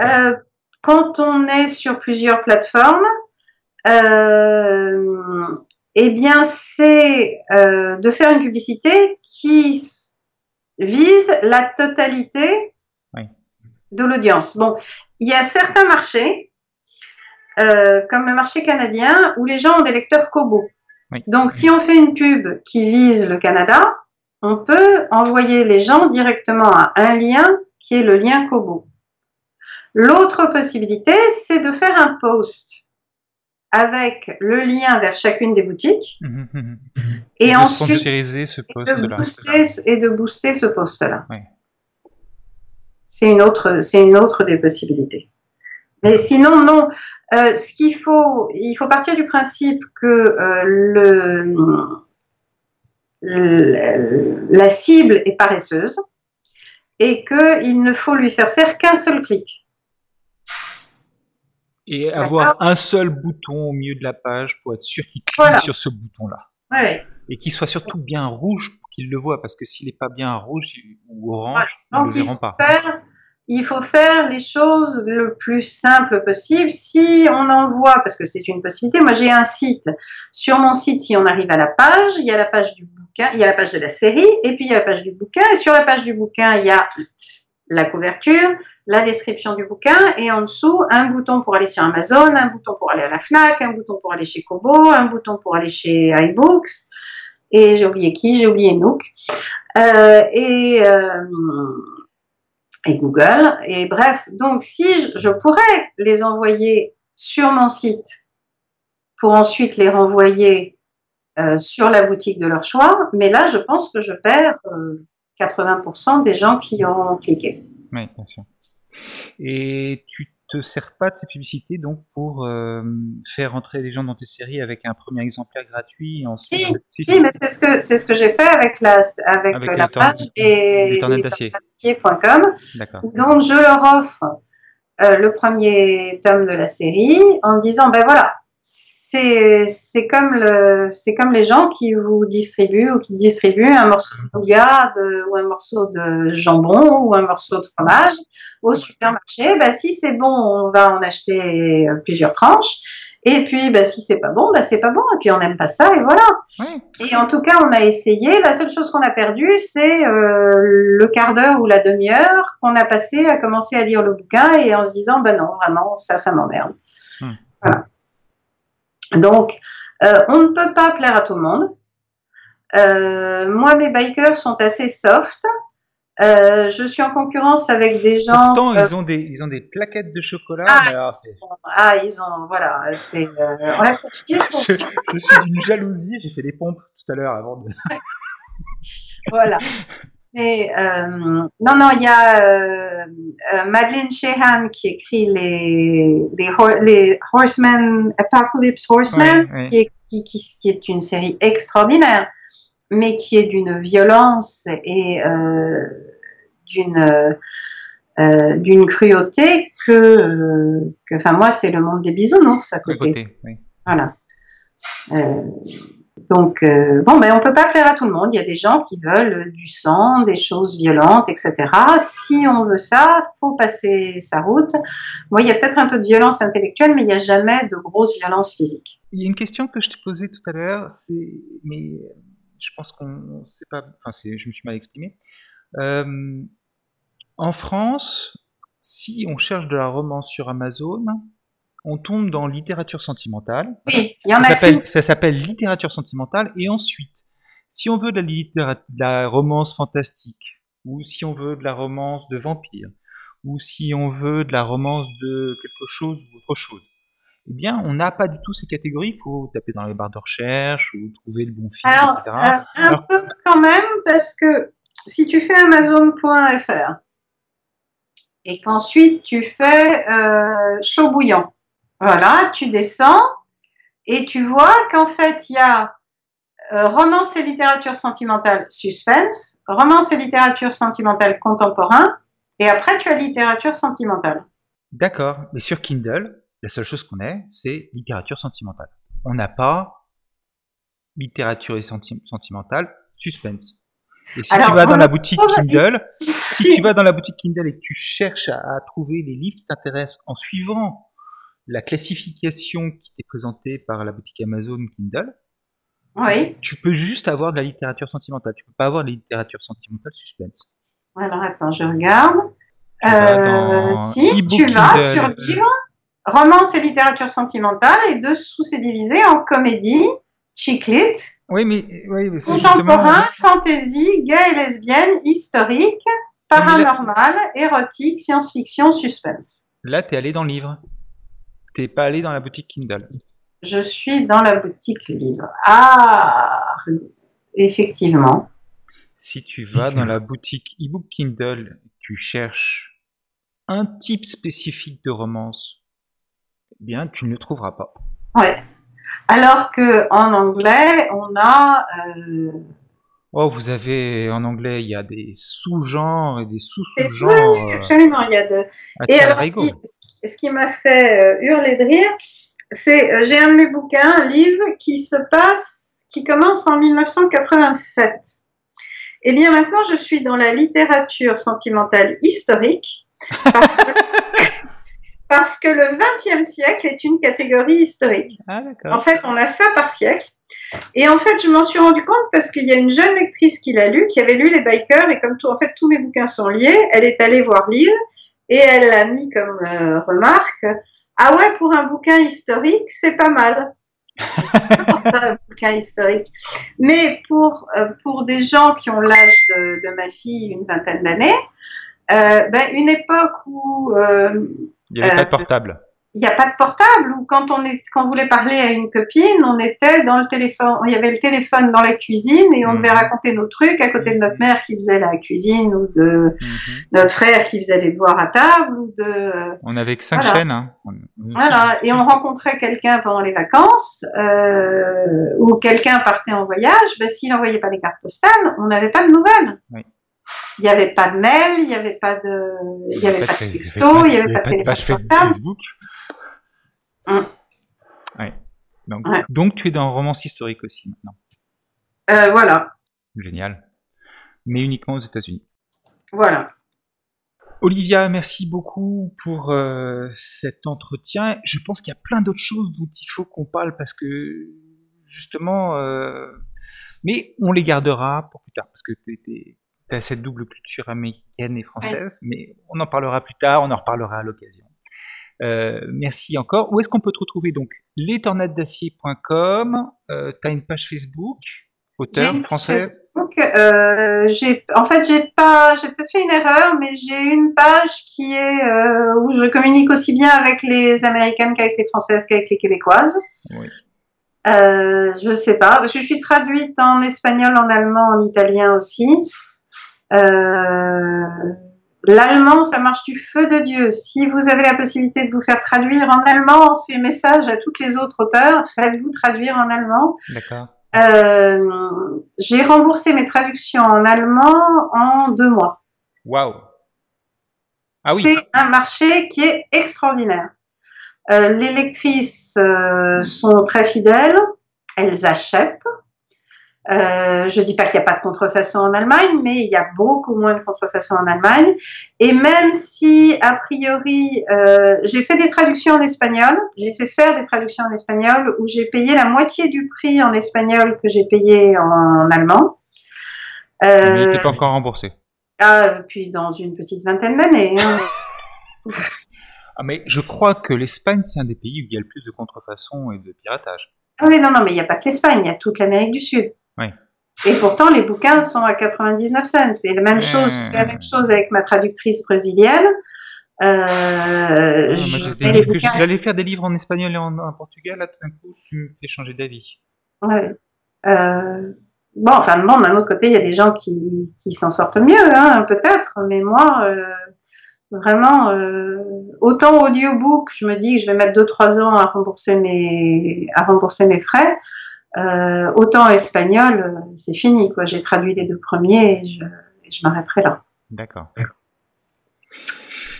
euh, quand on est sur plusieurs plateformes, euh, eh bien, c'est euh, de faire une publicité qui vise la totalité de l'audience. Bon, il y a certains marchés, euh, comme le marché canadien, où les gens ont des lecteurs Kobo. Donc, si on fait une pub qui vise le Canada, on peut envoyer les gens directement à un lien qui est le lien Kobo. L'autre possibilité, c'est de faire un post avec le lien vers chacune des boutiques mmh, mmh, mmh, et, de ensuite ce post et, de booster, et de booster ce poste-là. C'est une autre, c'est une autre des possibilités. Mais sinon, non. Euh, ce qu'il faut, il faut partir du principe que euh, le, la cible est paresseuse et qu'il ne faut lui faire faire qu'un seul clic. Et avoir un seul bouton au milieu de la page pour être sûr qu'il clique sur ce bouton-là. Et qu'il soit surtout bien rouge pour qu'il le voit, parce que s'il n'est pas bien rouge ou orange, on ne le verra pas. Il faut faire les choses le plus simple possible. Si on envoie, parce que c'est une possibilité, moi j'ai un site. Sur mon site, si on arrive à la page, il y a la page du bouquin, il y a la page de la série, et puis il y a la page du bouquin. Et sur la page du bouquin, il y a la couverture, la description du bouquin et en dessous un bouton pour aller sur Amazon, un bouton pour aller à la Fnac, un bouton pour aller chez Kobo, un bouton pour aller chez iBooks et j'ai oublié qui, j'ai oublié Nook euh, et, euh, et Google et bref donc si je pourrais les envoyer sur mon site pour ensuite les renvoyer euh, sur la boutique de leur choix. Mais là, je pense que je perds 80% des gens qui ont cliqué. Et tu te sers pas de ces publicités donc pour euh, faire entrer les gens dans tes séries avec un premier exemplaire gratuit et ensuite... Si, si, mais c'est ce que c'est ce que j'ai fait avec la avec, la page et d'acier.com. Donc je leur offre euh, le premier tome de la série en disant ben voilà c'est comme le c'est comme les gens qui vous distribuent ou qui distribuent un morceau de nougat ou un morceau de jambon ou un morceau de fromage au supermarché. Bah, si c'est bon, on va en acheter plusieurs tranches. Et puis, bah, si c'est pas bon, bah, c'est pas bon. Et puis, on n'aime pas ça, et voilà. Et en tout cas, on a essayé. La seule chose qu'on a perdue, c'est euh, le quart d'heure ou la demi-heure qu'on a passé à commencer à lire le bouquin et en se disant, bah non, vraiment, ça, ça m'emmerde. Hmm. Voilà. Donc, euh, on ne peut pas plaire à tout le monde. Euh, moi, mes bikers sont assez soft. Euh, je suis en concurrence avec des gens. Pourtant, ils ont des ils ont des plaquettes de chocolat. Ah, ah ils ont voilà. C'est. je, je, suis d'une jalousie. J'ai fait des pompes tout à l'heure avant de. voilà. Euh, non, non, il y a euh, euh, Madeleine Sheehan qui écrit les, les, les Horsemen, Apocalypse Horsemen, Qui, est, qui, qui, est une série extraordinaire, mais qui est d'une violence et d'une euh, d'une cruauté que, enfin moi, c'est le monde des bisounours à côté. côté oui. Voilà. Donc, euh, bon, ben, on peut pas plaire à tout le monde. Il y a des gens qui veulent du sang, des choses violentes, etc. Si on veut ça, faut passer sa route. Moi, il y a peut-être un peu de violence intellectuelle, mais il n'y a jamais de grosse violence physique. Il y a une question que je t'ai posée tout à l'heure, c'est, mais je pense qu'on sait pas, enfin, je me suis mal exprimé. Euh, en France, si on cherche de la romance sur Amazon, on tombe dans littérature sentimentale. Oui, il y en ça a. Ça s'appelle littérature sentimentale. Et ensuite, si on veut de la, de la romance fantastique, ou si on veut de la romance de vampire, ou si on veut de la romance de quelque chose ou autre chose, eh bien, on n'a pas du tout ces catégories. Il faut taper dans les barres de recherche ou trouver le bon film, etc. Euh, un peu quand même, parce que si tu fais Amazon.fr et qu'ensuite tu fais euh, chaud bouillant, voilà, tu descends et tu vois qu'en fait, il y a euh, romance et littérature sentimentale suspense, romance et littérature sentimentale contemporain, et après tu as littérature sentimentale. D'accord, mais sur Kindle, la seule chose qu'on ait, c'est littérature sentimentale. On n'a pas littérature et sentimentale suspense. Et si tu vas dans la boutique Kindle, si, tu vas dans la boutique Kindle et que tu cherches à trouver les livres qui t'intéressent en suivant la classification qui t'est présentée par la boutique Amazon Kindle, oui. tu peux juste avoir de la littérature sentimentale. Tu peux pas avoir de la littérature sentimentale suspense. Alors attends, je regarde. Euh, si tu vas sur livre, romance et littérature sentimentale, et dessous c'est divisé en comédie, chick lit, oui, mais, oui, mais contemporain, fantasy, gay et lesbienne, historique, paranormal, érotique, science-fiction, suspense. Là, tu es allé dans le livre. T'es pas allé dans la boutique Kindle Je suis dans la boutique livre. Ah, effectivement. Si tu vas dans la boutique ebook Kindle, tu cherches un type spécifique de romance, eh bien, tu ne le trouveras pas. Ouais. Alors que en anglais, on a. Euh, oh, vous avez en anglais, il y a des sous-genres et des sous-sous-genres. Oui, absolument, il y a de. Et alors, ce qui m'a fait euh, hurler de rire, c'est euh, j'ai un de mes bouquins, un livre qui se passe, qui commence en 1987. Eh bien maintenant, je suis dans la littérature sentimentale historique parce que, le XXe siècle est une catégorie historique. Ah, en fait, on a ça par siècle. Et en fait, je m'en suis rendu compte parce qu'il y a une jeune lectrice qui l'a lu, qui avait lu les bikers, et comme tout, en fait, tous mes bouquins sont liés, elle est allée voir lire et elle l'a mis comme euh, remarque. Ah ouais, pour un bouquin historique, c'est pas mal. un bouquin historique. Mais pour, euh, pour des gens qui ont l'âge de, de, ma fille, une vingtaine d'années, euh, ben, une époque où... Il n'y avait pas de portable. Il n'y a pas de portable ou quand on est quand on voulait parler à une copine, on était dans le téléphone, il y avait le téléphone dans la cuisine et on devait Mhm. raconter nos trucs à côté de notre mère qui faisait la cuisine ou de Mhm. notre frère qui faisait les devoirs à table ou de On avait que cinq Voilà. chaînes. Hein. Voilà et on rencontrait quelqu'un pendant les vacances euh, ou quelqu'un partait en voyage, ben, s'il n'envoyait pas des cartes postales, on n'avait pas de nouvelles. Oui. Il n'y avait pas de mail, il n'y avait pas de, il y avait pas de texto, il n'y avait pas de page téléphone portable. Facebook. Ouais. Donc, Ouais. donc tu es dans romance historique aussi maintenant. Euh, voilà, Génial. Mais uniquement aux États-Unis. voilà. Olivia, merci beaucoup pour euh, cet entretien. Je pense qu'il y a plein d'autres choses dont il faut qu'on parle parce que justement, euh, mais on les gardera pour plus tard parce que tu as cette double culture américaine et française, mais on en parlera plus tard, on en reparlera à l'occasion. Euh, merci encore. Où est-ce qu'on peut te retrouver donc? lestornadedacier.com, euh, tu as une page Facebook, auteur française. Donc, euh, j'ai, en fait, j'ai pas, j'ai peut-être fait une erreur, mais j'ai une page qui est euh, où je communique aussi bien avec les Américaines qu'avec les Françaises qu'avec les Québécoises. Oui. Euh, je sais pas, parce que je suis traduite en espagnol, en allemand, en italien aussi. Euh, L'allemand, ça marche du feu de Dieu. Si vous avez la possibilité de vous faire traduire en allemand ces messages à toutes les autres auteurs, faites-vous traduire en allemand. D'accord. Euh, j'ai remboursé mes traductions en allemand en deux mois. Waouh. Ah oui. C'est un marché qui est extraordinaire. Euh, les lectrices euh, sont très fidèles, elles achètent. Euh, je dis pas qu'il n'y a pas de contrefaçon en Allemagne, mais il y a beaucoup moins de contrefaçon en Allemagne. Et même si, a priori, euh, j'ai fait des traductions en espagnol, j'ai fait faire des traductions en espagnol où j'ai payé la moitié du prix en espagnol que j'ai payé en allemand. Mais Euh, t'es pas encore remboursé. ah, puis dans une petite vingtaine d'années. hein. Ah, mais je crois que l'Espagne, c'est un des pays où il y a le plus de contrefaçon et de piratage. Ah oui, non, non, mais il n'y a pas que l'Espagne, il y a toute l'Amérique du Sud. Oui. Et pourtant, les bouquins sont à 99 cents. C'est la même chose, c'est la même chose avec ma traductrice brésilienne. Euh, j'allais faire des livres en espagnol et en, en portugais. Là, tout d'un coup, tu me fais changer d'avis. Ouais. Euh, bon, enfin, bon, d'un autre côté, il y a des gens qui, qui s'en sortent mieux, hein, peut-être, mais moi, euh, vraiment, euh, autant audiobook, je me dis que je vais mettre 2-3 ans à rembourser mes, à rembourser mes frais, euh, autant espagnol, c'est fini, quoi. J'ai traduit les deux premiers et je, m'arrêterai là. D'accord.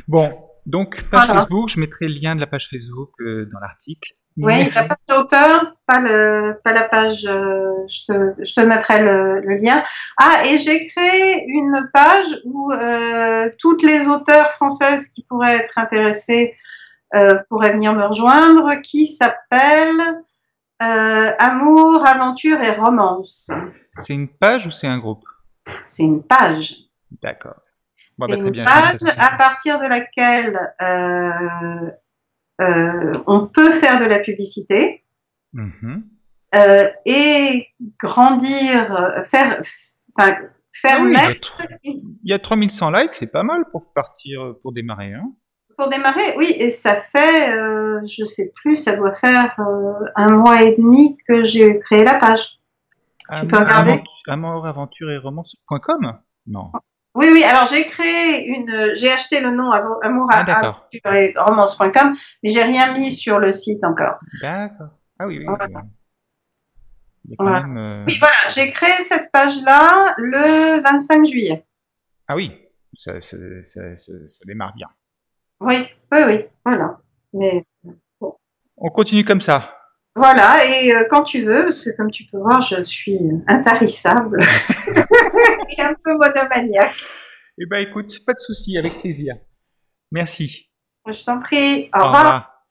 Bon, donc, page Voilà. Facebook, je mettrai le lien de la page Facebook euh, dans l'article. Oui, Merci. la page d'auteur, pas, le, pas la page, euh, je, te, je te mettrai le, le lien. Ah, et j'ai créé une page où euh, toutes les auteurs françaises qui pourraient être intéressées pourraient venir me rejoindre, qui s'appelle euh, Amour, Aventure et Romance. C'est une page ou c'est un groupe? C'est une page. D'accord. Bon, C'est bah, très une bien. page à partir de laquelle euh, euh, on peut faire de la publicité. Mhm. et grandir, faire, faire Ah oui, il y a naître tr- il y a 3100 likes, c'est pas mal pour partir, pour démarrer. Hein pour démarrer. Oui, et ça fait, euh, je sais plus, ça doit faire euh, un mois et demi que j'ai créé la page. Tu peux regarder. Amour, aventure et romance.com Non. Oui, oui. Alors j'ai créé une, j'ai acheté le nom Amo- Amour Ah. Aventure et Romance.com, mais j'ai rien mis sur le site encore. D'accord. Ah oui, oui. Voilà. quand Voilà. même. euh, Oui, voilà. J'ai créé cette page-là le 25 juillet. Ah oui, ça, ça- ça- ça démarre bien. Oui, oui, oui. Voilà. Mais On continue comme ça. Voilà, et euh, quand tu veux, parce que comme tu peux voir, je suis intarissable et un peu monomaniaque. Eh ben écoute, pas de souci, avec plaisir. Merci. Je t'en prie, au Au revoir. revoir.